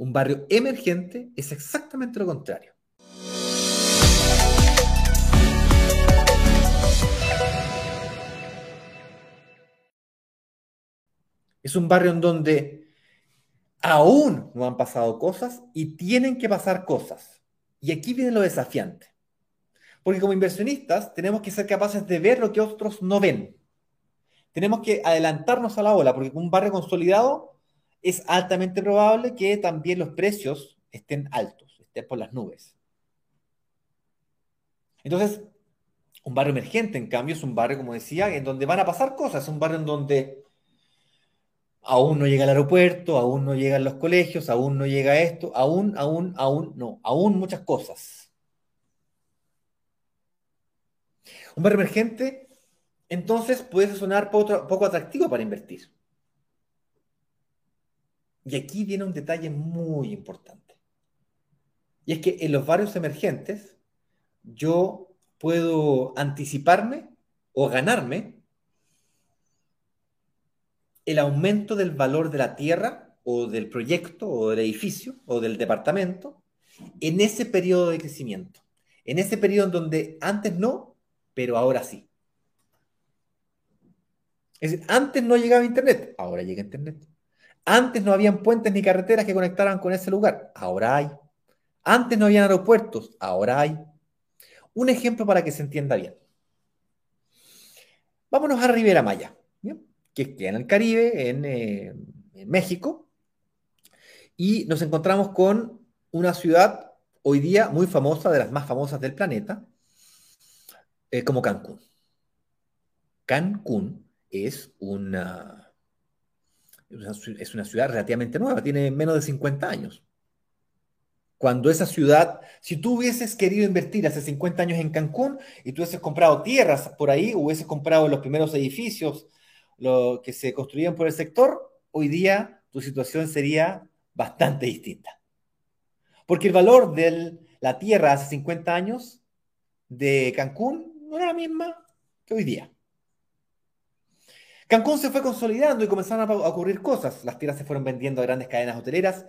Un barrio emergente es exactamente lo contrario. Es un barrio en donde aún no han pasado cosas y tienen que pasar cosas. Y aquí viene lo desafiante. Porque como inversionistas tenemos que ser capaces de ver lo que otros no ven. Tenemos que adelantarnos a la ola, porque un barrio consolidado es altamente probable que también los precios estén altos, estén por las nubes. Entonces, un barrio emergente, en cambio, es un barrio, como decía, en donde van a pasar cosas, es un barrio en donde aún no llega el aeropuerto, aún no llegan los colegios, aún no llega esto, aún, aún, aún, no, aún muchas cosas. Un barrio emergente, entonces, puede sonar poco, atractivo para invertir. Y aquí viene un detalle muy importante. Y es que en los barrios emergentes, yo puedo anticiparme o ganarme el aumento del valor de la tierra o del proyecto o del edificio o del departamento en ese periodo de crecimiento. En ese periodo en donde antes no, pero ahora sí. Es decir, antes no llegaba Internet, ahora llega Internet. Antes no habían puentes ni carreteras que conectaran con ese lugar, ahora hay. Antes no habían aeropuertos, ahora hay. Un ejemplo para que se entienda bien. Vámonos a Rivera Maya que queda en el Caribe, eh, en, México, y nos encontramos con una ciudad hoy día muy famosa, de las más famosas del planeta, eh, como Cancún. Cancún es una, es una ciudad relativamente nueva, tiene menos de 50 años. Cuando esa ciudad, si tú hubieses querido invertir hace 50 años en Cancún y tú hubieses comprado tierras por ahí, hubieses comprado los primeros edificios lo que se construían por el sector, hoy día tu situación sería bastante distinta. Porque el valor de la tierra hace 50 años de Cancún no era la misma que hoy día. Cancún se fue consolidando y comenzaron a ocurrir cosas. Las tierras se fueron vendiendo a grandes cadenas hoteleras,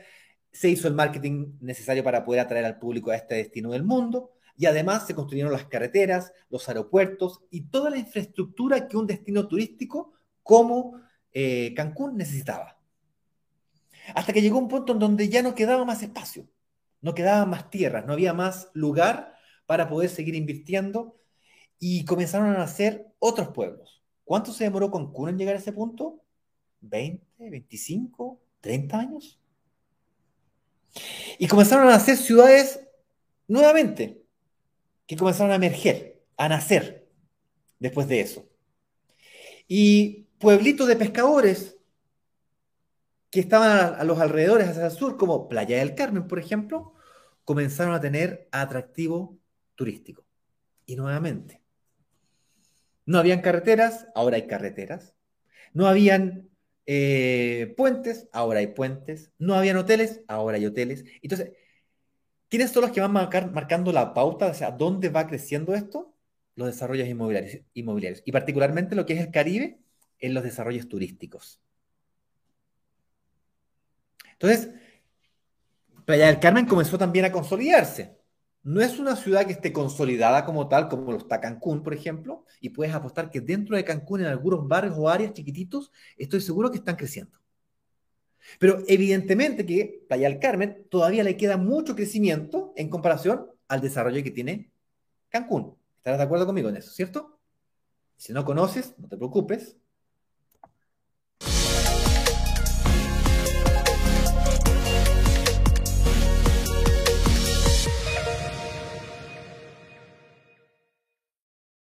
se hizo el marketing necesario para poder atraer al público a este destino del mundo y además se construyeron las carreteras, los aeropuertos y toda la infraestructura que un destino turístico como eh, Cancún necesitaba. Hasta que llegó un punto en donde ya no quedaba más espacio, no quedaba más tierras, no había más lugar para poder seguir invirtiendo y comenzaron a nacer otros pueblos. ¿Cuánto se demoró Cancún en llegar a ese punto? ¿20, 25, 30 años? Y comenzaron a nacer ciudades nuevamente, que comenzaron a emerger, a nacer después de eso. Y pueblitos de pescadores que estaban a, los alrededores hacia el sur, como Playa del Carmen, por ejemplo, comenzaron a tener atractivo turístico. Y nuevamente, no habían carreteras, ahora hay carreteras. No habían eh, puentes, ahora hay puentes. No habían hoteles, ahora hay hoteles. Entonces, ¿quiénes son los que van marcando la pauta hacia dónde va creciendo esto? Los desarrollos inmobiliarios, inmobiliarios. Y particularmente lo que es el Caribe en los desarrollos turísticos. Entonces, Playa del Carmen comenzó también a consolidarse. No es una ciudad que esté consolidada como tal, como lo está Cancún, por ejemplo, y puedes apostar que dentro de Cancún, en algunos barrios o áreas chiquititos, estoy seguro que están creciendo. Pero evidentemente que Playa del Carmen todavía le queda mucho crecimiento en comparación al desarrollo que tiene Cancún. ¿Estarás de acuerdo conmigo en eso, cierto? Si no conoces, no te preocupes,